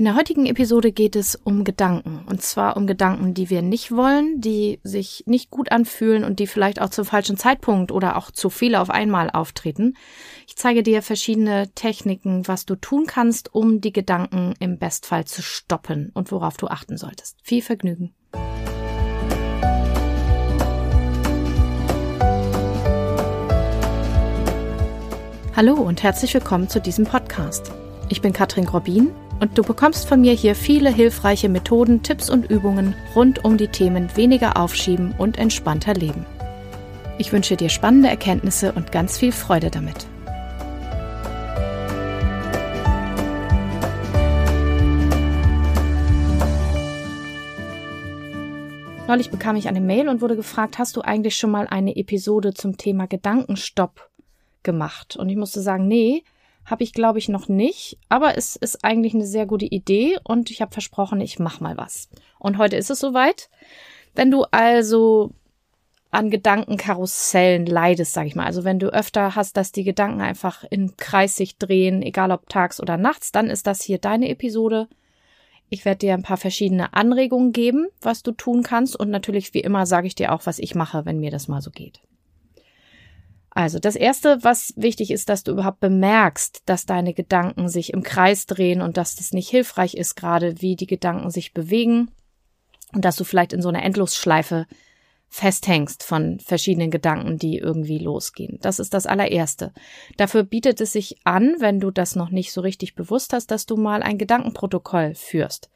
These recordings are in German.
In der heutigen Episode geht es um Gedanken. Und zwar um Gedanken, die wir nicht wollen, die sich nicht gut anfühlen und die vielleicht auch zum falschen Zeitpunkt oder auch zu viele auf einmal auftreten. Ich zeige dir verschiedene Techniken, was du tun kannst, um die Gedanken im Bestfall zu stoppen und worauf du achten solltest. Viel Vergnügen. Hallo und herzlich willkommen zu diesem Podcast. Ich bin Katrin Grobin und du bekommst von mir hier viele hilfreiche Methoden, Tipps und Übungen rund um die Themen weniger aufschieben und entspannter leben. Ich wünsche dir spannende Erkenntnisse und ganz viel Freude damit. Neulich bekam ich eine Mail und wurde gefragt, hast du eigentlich schon mal eine Episode zum Thema Gedankenstopp gemacht? Und ich musste sagen, nee, habe ich, glaube ich, noch nicht, aber es ist eigentlich eine sehr gute Idee und ich habe versprochen, ich mache mal was. Und heute ist es soweit. Wenn du also an Gedankenkarussellen leidest, sage ich mal, also wenn du öfter hast, dass die Gedanken einfach im Kreis sich drehen, egal ob tags oder nachts, dann ist das hier deine Episode. Ich werde dir ein paar verschiedene Anregungen geben, was du tun kannst und natürlich wie immer sage ich dir auch, was ich mache, wenn mir das mal so geht. Also das Erste, was wichtig ist, dass du überhaupt bemerkst, dass deine Gedanken sich im Kreis drehen und dass das nicht hilfreich ist, gerade wie die Gedanken sich bewegen und dass du vielleicht in so einer Endlosschleife festhängst von verschiedenen Gedanken, die irgendwie losgehen. Das ist das allererste. Dafür bietet es sich an, wenn du das noch nicht so richtig bewusst hast, dass du mal ein Gedankenprotokoll führst.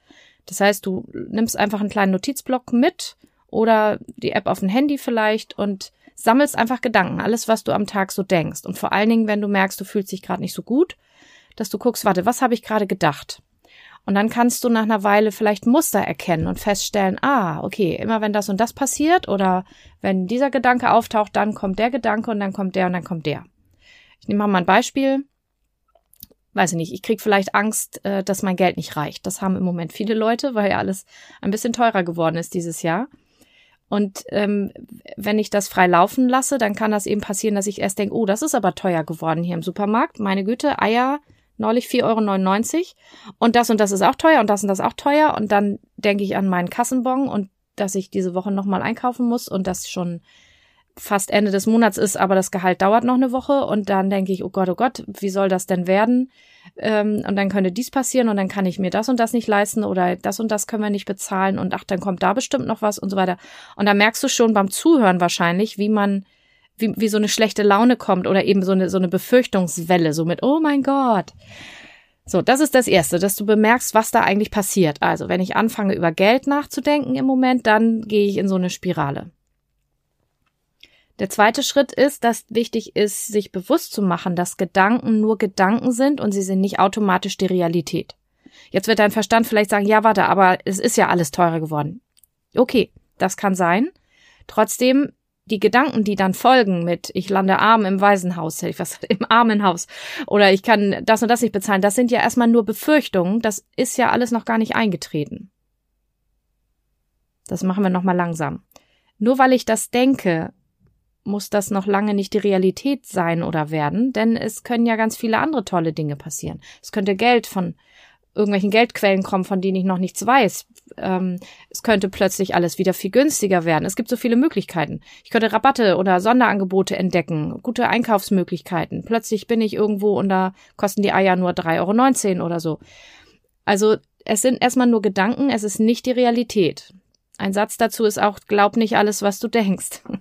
Das heißt, du nimmst einfach einen kleinen Notizblock mit oder die App auf dem Handy vielleicht und sammelst einfach Gedanken, alles, was du am Tag so denkst. Und vor allen Dingen, wenn du merkst, du fühlst dich gerade nicht so gut, dass du guckst, warte, was habe ich gerade gedacht? Und dann kannst du nach einer Weile vielleicht Muster erkennen und feststellen, ah, okay, immer wenn das und das passiert oder wenn dieser Gedanke auftaucht, dann kommt der Gedanke und dann kommt der und dann kommt der. Ich nehme mal ein Beispiel. Weiß ich nicht, ich krieg vielleicht Angst, äh, dass mein Geld nicht reicht. Das haben im Moment viele Leute, weil ja alles ein bisschen teurer geworden ist dieses Jahr. Und ähm, wenn ich das frei laufen lasse, dann kann das eben passieren, dass ich erst denke, oh, das ist aber teuer geworden hier im Supermarkt. Meine Güte, Eier neulich 4,99 Euro und das und das ist auch teuer und das und das auch teuer. Und dann denke ich an meinen Kassenbon und dass ich diese Woche nochmal einkaufen muss und das schon fast Ende des Monats ist, aber das Gehalt dauert noch eine Woche und dann denke ich, oh Gott, oh Gott, wie soll das denn werden? Ähm, und dann könnte dies passieren und dann kann ich mir das und das nicht leisten oder das und das können wir nicht bezahlen und ach, dann kommt da bestimmt noch was und so weiter. Und da merkst du schon beim Zuhören wahrscheinlich, wie man, wie, wie so eine schlechte Laune kommt oder eben so eine, so eine Befürchtungswelle, so mit, oh mein Gott. So, das ist das Erste, dass du bemerkst, was da eigentlich passiert. Also, wenn ich anfange, über Geld nachzudenken im Moment, dann gehe ich in so eine Spirale. Der zweite Schritt ist, dass wichtig ist, sich bewusst zu machen, dass Gedanken nur Gedanken sind und sie sind nicht automatisch die Realität. Jetzt wird dein Verstand vielleicht sagen, ja, warte, aber es ist ja alles teurer geworden. Okay, das kann sein. Trotzdem, die Gedanken, die dann folgen mit, ich lande arm im Waisenhaus, hätte ich was, im Armenhaus, oder ich kann das und das nicht bezahlen, das sind ja erstmal nur Befürchtungen, das ist ja alles noch gar nicht eingetreten. Das machen wir nochmal langsam. Nur weil ich das denke, muss das noch lange nicht die Realität sein oder werden, denn es können ja ganz viele andere tolle Dinge passieren. Es könnte Geld von irgendwelchen Geldquellen kommen, von denen ich noch nichts weiß. Ähm, es könnte plötzlich alles wieder viel günstiger werden. Es gibt so viele Möglichkeiten. Ich könnte Rabatte oder Sonderangebote entdecken, gute Einkaufsmöglichkeiten. Plötzlich bin ich irgendwo und da kosten die Eier nur 3,19 Euro oder so. Also es sind erstmal nur Gedanken, es ist nicht die Realität. Ein Satz dazu ist auch, glaub nicht alles, was du denkst.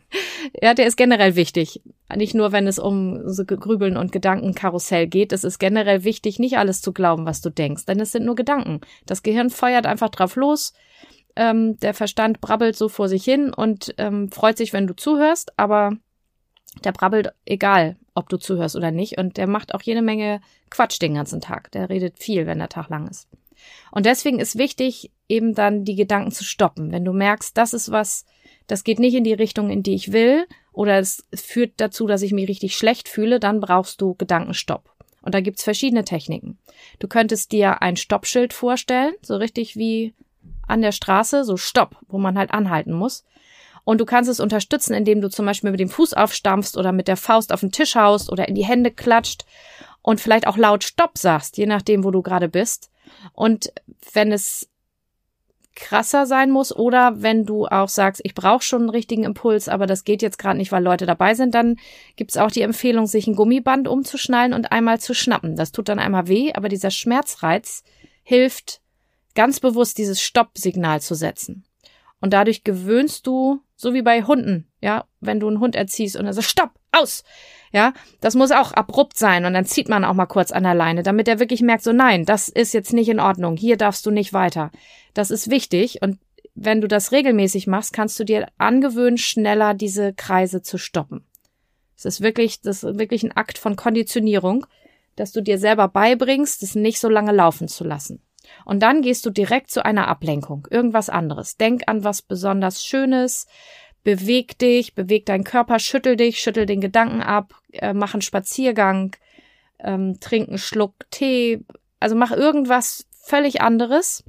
ja, der ist generell wichtig. Nicht nur, wenn es um so Grübeln und Gedankenkarussell geht. Es ist generell wichtig, nicht alles zu glauben, was du denkst, denn es sind nur Gedanken. Das Gehirn feuert einfach drauf los. Ähm, der Verstand brabbelt so vor sich hin und ähm, freut sich, wenn du zuhörst, aber der brabbelt egal, ob du zuhörst oder nicht. Und der macht auch jede Menge Quatsch den ganzen Tag. Der redet viel, wenn der Tag lang ist. Und deswegen ist wichtig, eben dann die Gedanken zu stoppen. Wenn du merkst, das ist was, das geht nicht in die Richtung, in die ich will, oder es führt dazu, dass ich mich richtig schlecht fühle, dann brauchst du Gedankenstopp. Und da gibt's verschiedene Techniken. Du könntest dir ein Stoppschild vorstellen, so richtig wie an der Straße, so Stopp, wo man halt anhalten muss. Und du kannst es unterstützen, indem du zum Beispiel mit dem Fuß aufstampfst oder mit der Faust auf den Tisch haust oder in die Hände klatscht und vielleicht auch laut Stopp sagst, je nachdem, wo du gerade bist. Und wenn es krasser sein muss oder wenn du auch sagst, ich brauche schon einen richtigen Impuls, aber das geht jetzt gerade nicht, weil Leute dabei sind, dann gibt's auch die Empfehlung, sich ein Gummiband umzuschnallen und einmal zu schnappen. Das tut dann einmal weh, aber dieser Schmerzreiz hilft ganz bewusst dieses Stoppsignal zu setzen. Und dadurch gewöhnst du, so wie bei Hunden, ja, wenn du einen Hund erziehst und er sagt, stopp, aus, ja, das muss auch abrupt sein und dann zieht man auch mal kurz an der Leine, damit er wirklich merkt, so nein, das ist jetzt nicht in Ordnung, hier darfst du nicht weiter. Das ist wichtig und wenn du das regelmäßig machst, kannst du dir angewöhnen, schneller diese Kreise zu stoppen. Es ist wirklich, das ist wirklich ein Akt von Konditionierung, dass du dir selber beibringst, es nicht so lange laufen zu lassen. Und dann gehst du direkt zu einer Ablenkung, irgendwas anderes. Denk an was besonders Schönes, beweg dich, beweg deinen Körper, schüttel dich, schüttel den Gedanken ab, äh, mach einen Spaziergang, ähm, trink einen Schluck Tee, also mach irgendwas völlig anderes.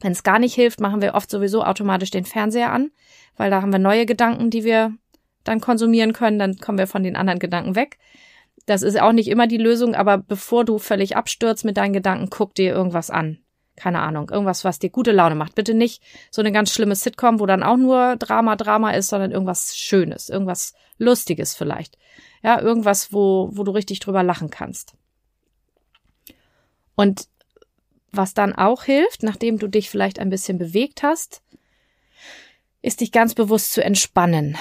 Wenn es gar nicht hilft, machen wir oft sowieso automatisch den Fernseher an, weil da haben wir neue Gedanken, die wir dann konsumieren können, dann kommen wir von den anderen Gedanken weg. Das ist auch nicht immer die Lösung, aber bevor du völlig abstürzt mit deinen Gedanken, guck dir irgendwas an. Keine Ahnung, irgendwas, was dir gute Laune macht. Bitte nicht so eine ganz schlimme Sitcom, wo dann auch nur Drama, Drama ist, sondern irgendwas Schönes, irgendwas Lustiges vielleicht. Ja, irgendwas, wo, wo du richtig drüber lachen kannst. Und was dann auch hilft, nachdem du dich vielleicht ein bisschen bewegt hast, ist dich ganz bewusst zu entspannen.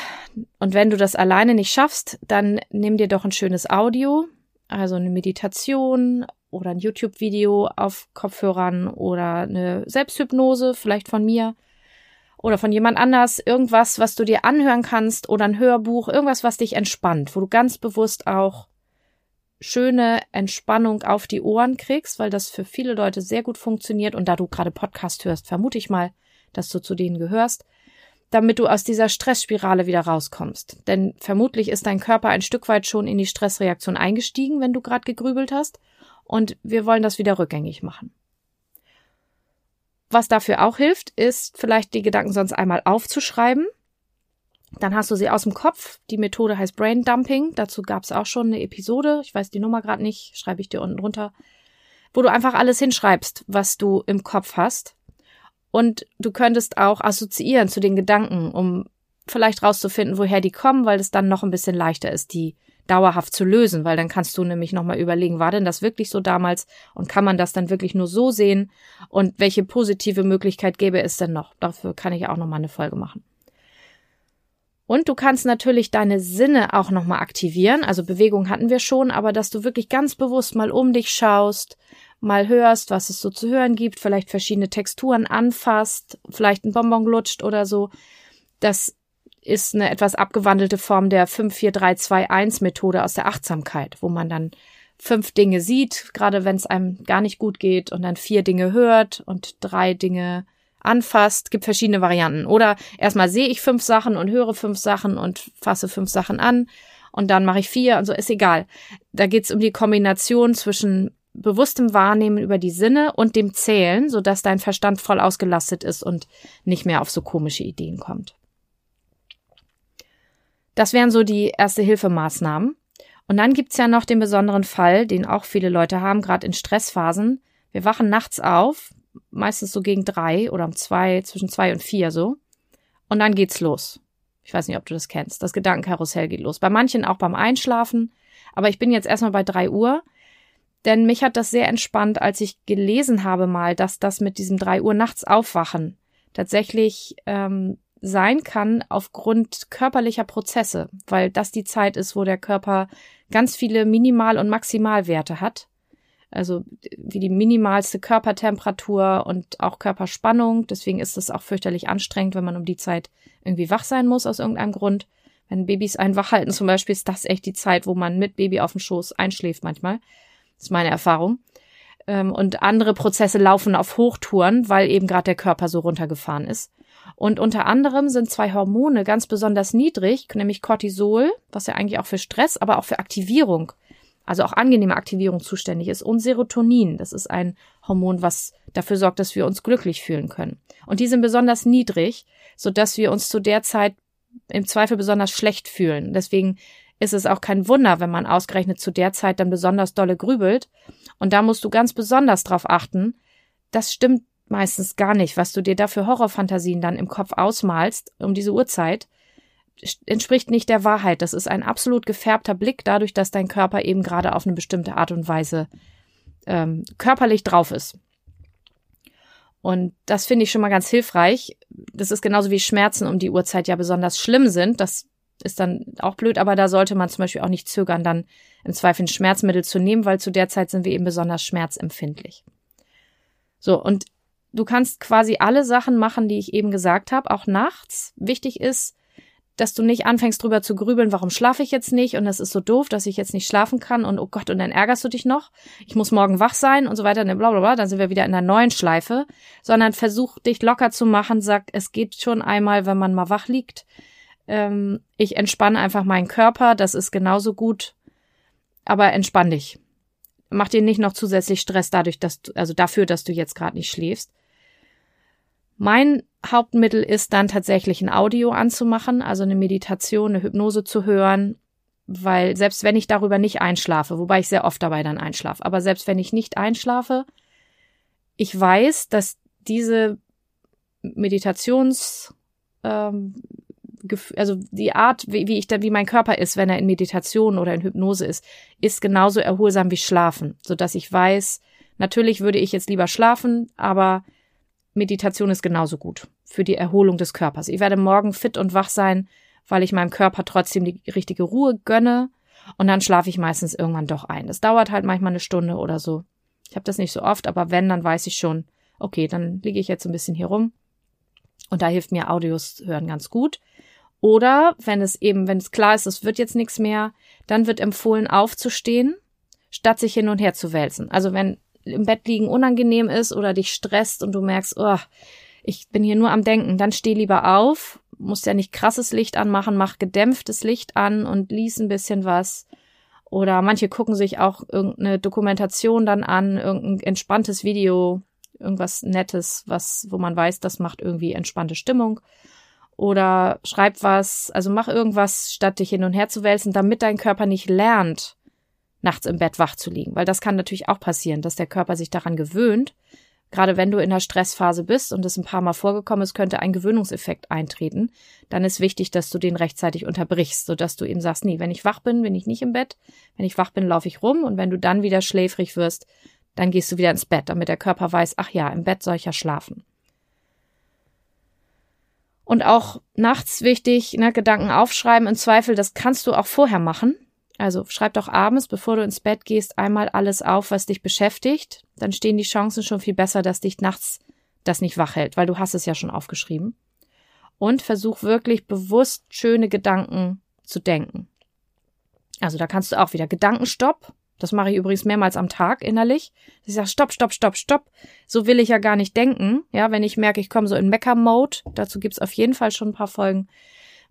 Und wenn du das alleine nicht schaffst, dann nimm dir doch ein schönes Audio, also eine Meditation oder ein YouTube-Video auf Kopfhörern oder eine Selbsthypnose, vielleicht von mir oder von jemand anders, irgendwas, was du dir anhören kannst oder ein Hörbuch, irgendwas, was dich entspannt, wo du ganz bewusst auch schöne Entspannung auf die Ohren kriegst, weil das für viele Leute sehr gut funktioniert und da du gerade Podcast hörst, vermute ich mal, dass du zu denen gehörst damit du aus dieser Stressspirale wieder rauskommst. Denn vermutlich ist dein Körper ein Stück weit schon in die Stressreaktion eingestiegen, wenn du gerade gegrübelt hast. Und wir wollen das wieder rückgängig machen. Was dafür auch hilft, ist vielleicht die Gedanken sonst einmal aufzuschreiben. Dann hast du sie aus dem Kopf. Die Methode heißt Brain Dumping. Dazu gab es auch schon eine Episode. Ich weiß die Nummer gerade nicht, schreibe ich dir unten drunter. Wo du einfach alles hinschreibst, was du im Kopf hast. Und du könntest auch assoziieren zu den Gedanken, um vielleicht rauszufinden, woher die kommen, weil es dann noch ein bisschen leichter ist, die dauerhaft zu lösen, weil dann kannst du nämlich nochmal überlegen, war denn das wirklich so damals und kann man das dann wirklich nur so sehen und welche positive Möglichkeit gäbe es denn noch? Dafür kann ich auch nochmal eine Folge machen. Und du kannst natürlich deine Sinne auch nochmal aktivieren. Also Bewegung hatten wir schon, aber dass du wirklich ganz bewusst mal um dich schaust, mal hörst, was es so zu hören gibt, vielleicht verschiedene Texturen anfasst, vielleicht ein Bonbon lutscht oder so. Das ist eine etwas abgewandelte Form der 54321 Methode aus der Achtsamkeit, wo man dann fünf Dinge sieht, gerade wenn es einem gar nicht gut geht und dann vier Dinge hört und drei Dinge anfasst, gibt verschiedene Varianten. Oder erstmal sehe ich fünf Sachen und höre fünf Sachen und fasse fünf Sachen an und dann mache ich vier und so, ist egal. Da geht es um die Kombination zwischen bewusstem Wahrnehmen über die Sinne und dem Zählen, sodass dein Verstand voll ausgelastet ist und nicht mehr auf so komische Ideen kommt. Das wären so die Erste-Hilfe-Maßnahmen. Und dann gibt's ja noch den besonderen Fall, den auch viele Leute haben, gerade in Stressphasen. Wir wachen nachts auf, meistens so gegen drei oder um zwei, zwischen zwei und vier so. Und dann geht's los. Ich weiß nicht, ob du das kennst. Das Gedankenkarussell geht los. Bei manchen auch beim Einschlafen. Aber ich bin jetzt erstmal bei drei Uhr denn mich hat das sehr entspannt, als ich gelesen habe mal, dass das mit diesem drei Uhr nachts aufwachen tatsächlich ähm, sein kann aufgrund körperlicher Prozesse, weil das die Zeit ist, wo der Körper ganz viele Minimal- und Maximalwerte hat. Also wie die minimalste Körpertemperatur und auch Körperspannung. Deswegen ist es auch fürchterlich anstrengend, wenn man um die Zeit irgendwie wach sein muss aus irgendeinem Grund. Wenn Babys einen wach halten zum Beispiel, ist das echt die Zeit, wo man mit Baby auf dem Schoß einschläft manchmal. Das ist meine Erfahrung. Ähm, und andere Prozesse laufen auf Hochtouren, weil eben gerade der Körper so runtergefahren ist. Und unter anderem sind zwei Hormone ganz besonders niedrig, nämlich Cortisol, was ja eigentlich auch für Stress, aber auch für Aktivierung, also auch angenehme Aktivierung zuständig ist, und Serotonin. Das ist ein Hormon, was dafür sorgt, dass wir uns glücklich fühlen können. Und die sind besonders niedrig, so dass wir uns zu der Zeit im Zweifel besonders schlecht fühlen. Deswegen ist es auch kein Wunder, wenn man ausgerechnet zu der Zeit dann besonders dolle grübelt. Und da musst du ganz besonders drauf achten, das stimmt meistens gar nicht, was du dir da für Horrorfantasien dann im Kopf ausmalst um diese Uhrzeit, entspricht nicht der Wahrheit. Das ist ein absolut gefärbter Blick, dadurch, dass dein Körper eben gerade auf eine bestimmte Art und Weise ähm, körperlich drauf ist. Und das finde ich schon mal ganz hilfreich. Das ist genauso wie Schmerzen um die Uhrzeit ja besonders schlimm sind. Das ist dann auch blöd, aber da sollte man zum Beispiel auch nicht zögern, dann im Zweifel ein Schmerzmittel zu nehmen, weil zu der Zeit sind wir eben besonders schmerzempfindlich. So, und du kannst quasi alle Sachen machen, die ich eben gesagt habe, auch nachts. Wichtig ist, dass du nicht anfängst drüber zu grübeln, warum schlafe ich jetzt nicht? Und das ist so doof, dass ich jetzt nicht schlafen kann. Und oh Gott, und dann ärgerst du dich noch, ich muss morgen wach sein und so weiter, ne, bla bla bla, dann sind wir wieder in einer neuen Schleife, sondern versuch dich locker zu machen, sag, es geht schon einmal, wenn man mal wach liegt. Ähm, ich entspanne einfach meinen Körper, das ist genauso gut, aber entspann dich. Mach dir nicht noch zusätzlich Stress dadurch, dass du, also dafür, dass du jetzt gerade nicht schläfst. Mein Hauptmittel ist dann tatsächlich ein Audio anzumachen, also eine Meditation, eine Hypnose zu hören, weil selbst wenn ich darüber nicht einschlafe, wobei ich sehr oft dabei dann einschlafe, aber selbst wenn ich nicht einschlafe, ich weiß, dass diese Meditations, ähm, also die Art, wie, wie ich da, wie mein Körper ist, wenn er in Meditation oder in Hypnose ist, ist genauso erholsam wie Schlafen, so dass ich weiß, natürlich würde ich jetzt lieber schlafen, aber Meditation ist genauso gut für die Erholung des Körpers. Ich werde morgen fit und wach sein, weil ich meinem Körper trotzdem die richtige Ruhe gönne und dann schlafe ich meistens irgendwann doch ein. Das dauert halt manchmal eine Stunde oder so. Ich habe das nicht so oft, aber wenn, dann weiß ich schon, okay, dann liege ich jetzt ein bisschen hier rum und da hilft mir Audios hören ganz gut. Oder wenn es eben, wenn es klar ist, es wird jetzt nichts mehr, dann wird empfohlen aufzustehen, statt sich hin und her zu wälzen. Also wenn im Bett liegen unangenehm ist oder dich stresst und du merkst, oh, ich bin hier nur am Denken, dann steh lieber auf, musst ja nicht krasses Licht anmachen, mach gedämpftes Licht an und lies ein bisschen was. Oder manche gucken sich auch irgendeine Dokumentation dann an, irgendein entspanntes Video, irgendwas Nettes, was, wo man weiß, das macht irgendwie entspannte Stimmung. Oder schreib was, also mach irgendwas, statt dich hin und her zu wälzen, damit dein Körper nicht lernt, nachts im Bett wach zu liegen. Weil das kann natürlich auch passieren, dass der Körper sich daran gewöhnt. Gerade wenn du in der Stressphase bist und es ein paar Mal vorgekommen ist, könnte ein Gewöhnungseffekt eintreten. Dann ist wichtig, dass du den rechtzeitig unterbrichst, sodass du eben sagst, nee, wenn ich wach bin, bin ich nicht im Bett. Wenn ich wach bin, laufe ich rum. Und wenn du dann wieder schläfrig wirst, dann gehst du wieder ins Bett, damit der Körper weiß, ach ja, im Bett soll ich ja schlafen. Und auch nachts wichtig, ne, Gedanken aufschreiben. Im Zweifel, das kannst du auch vorher machen. Also schreib doch abends, bevor du ins Bett gehst, einmal alles auf, was dich beschäftigt. Dann stehen die Chancen schon viel besser, dass dich nachts das nicht wach hält, weil du hast es ja schon aufgeschrieben. Und versuch wirklich bewusst schöne Gedanken zu denken. Also da kannst du auch wieder Gedankenstopp. Das mache ich übrigens mehrmals am Tag innerlich. Ich sage, stopp, stopp, stopp, stopp. So will ich ja gar nicht denken. Ja, wenn ich merke, ich komme so in Mecker-Mode, dazu gibt's auf jeden Fall schon ein paar Folgen,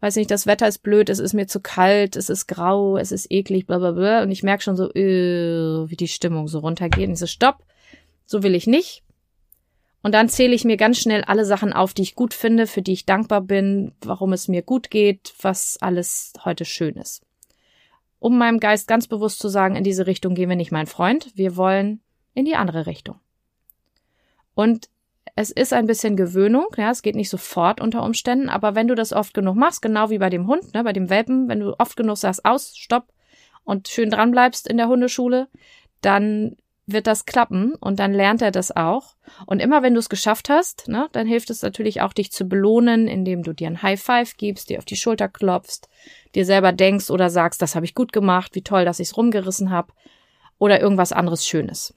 weiß nicht, das Wetter ist blöd, es ist mir zu kalt, es ist grau, es ist eklig, bla bla bla. Und ich merke schon so, äh, wie die Stimmung so runtergeht. Und ich so, stopp, so will ich nicht. Und dann zähle ich mir ganz schnell alle Sachen auf, die ich gut finde, für die ich dankbar bin, warum es mir gut geht, was alles heute schön ist. Um meinem Geist ganz bewusst zu sagen, in diese Richtung gehen wir nicht, mein Freund, wir wollen in die andere Richtung. Und es ist ein bisschen Gewöhnung, ja, es geht nicht sofort unter Umständen, aber wenn du das oft genug machst, genau wie bei dem Hund, ne, bei dem Welpen, wenn du oft genug sagst, aus, stopp und schön dran bleibst in der Hundeschule, dann wird das klappen und dann lernt er das auch. Und immer wenn du es geschafft hast, ne, dann hilft es natürlich auch, dich zu belohnen, indem du dir ein High Five gibst, dir auf die Schulter klopfst, dir selber denkst oder sagst, das habe ich gut gemacht, wie toll, dass ich es rumgerissen habe oder irgendwas anderes Schönes.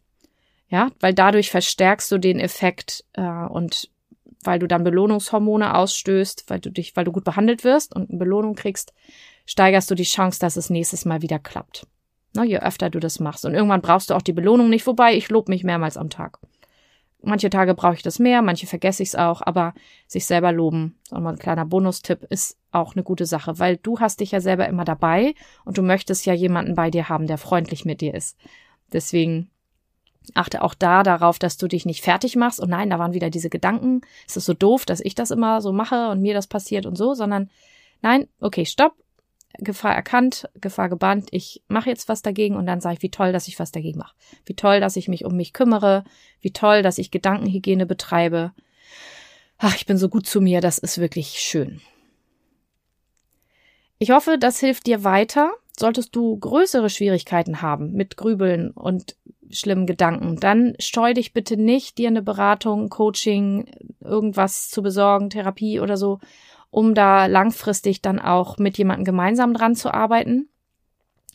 Ja, weil dadurch verstärkst du den Effekt äh, und weil du dann Belohnungshormone ausstößt, weil du dich, weil du gut behandelt wirst und eine Belohnung kriegst, steigerst du die Chance, dass es nächstes Mal wieder klappt. Na, je öfter du das machst. Und irgendwann brauchst du auch die Belohnung nicht, wobei ich lobe mich mehrmals am Tag. Manche Tage brauche ich das mehr, manche vergesse ich es auch, aber sich selber loben, mal ein kleiner Bonustipp, ist auch eine gute Sache, weil du hast dich ja selber immer dabei und du möchtest ja jemanden bei dir haben, der freundlich mit dir ist. Deswegen Achte auch da darauf, dass du dich nicht fertig machst. Und nein, da waren wieder diese Gedanken. Es ist so doof, dass ich das immer so mache und mir das passiert und so, sondern nein, okay, stopp. Gefahr erkannt, Gefahr gebannt, ich mache jetzt was dagegen und dann sage ich, wie toll, dass ich was dagegen mache. Wie toll, dass ich mich um mich kümmere, wie toll, dass ich Gedankenhygiene betreibe. Ach, ich bin so gut zu mir, das ist wirklich schön. Ich hoffe, das hilft dir weiter. Solltest du größere Schwierigkeiten haben mit Grübeln und schlimmen Gedanken, dann steu dich bitte nicht, dir eine Beratung, Coaching, irgendwas zu besorgen, Therapie oder so, um da langfristig dann auch mit jemandem gemeinsam dran zu arbeiten.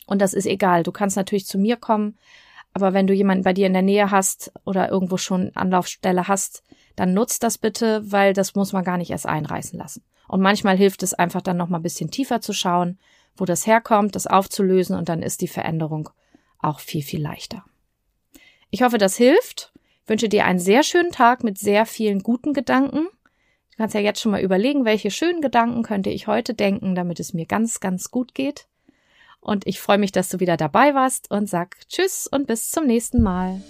Und das ist egal. Du kannst natürlich zu mir kommen, aber wenn du jemanden bei dir in der Nähe hast oder irgendwo schon Anlaufstelle hast, dann nutzt das bitte, weil das muss man gar nicht erst einreißen lassen. Und manchmal hilft es einfach dann noch mal ein bisschen tiefer zu schauen, wo das herkommt, das aufzulösen und dann ist die Veränderung auch viel, viel leichter. Ich hoffe, das hilft. Ich wünsche dir einen sehr schönen Tag mit sehr vielen guten Gedanken. Du kannst ja jetzt schon mal überlegen, welche schönen Gedanken könnte ich heute denken, damit es mir ganz, ganz gut geht. Und ich freue mich, dass du wieder dabei warst und sag Tschüss und bis zum nächsten Mal.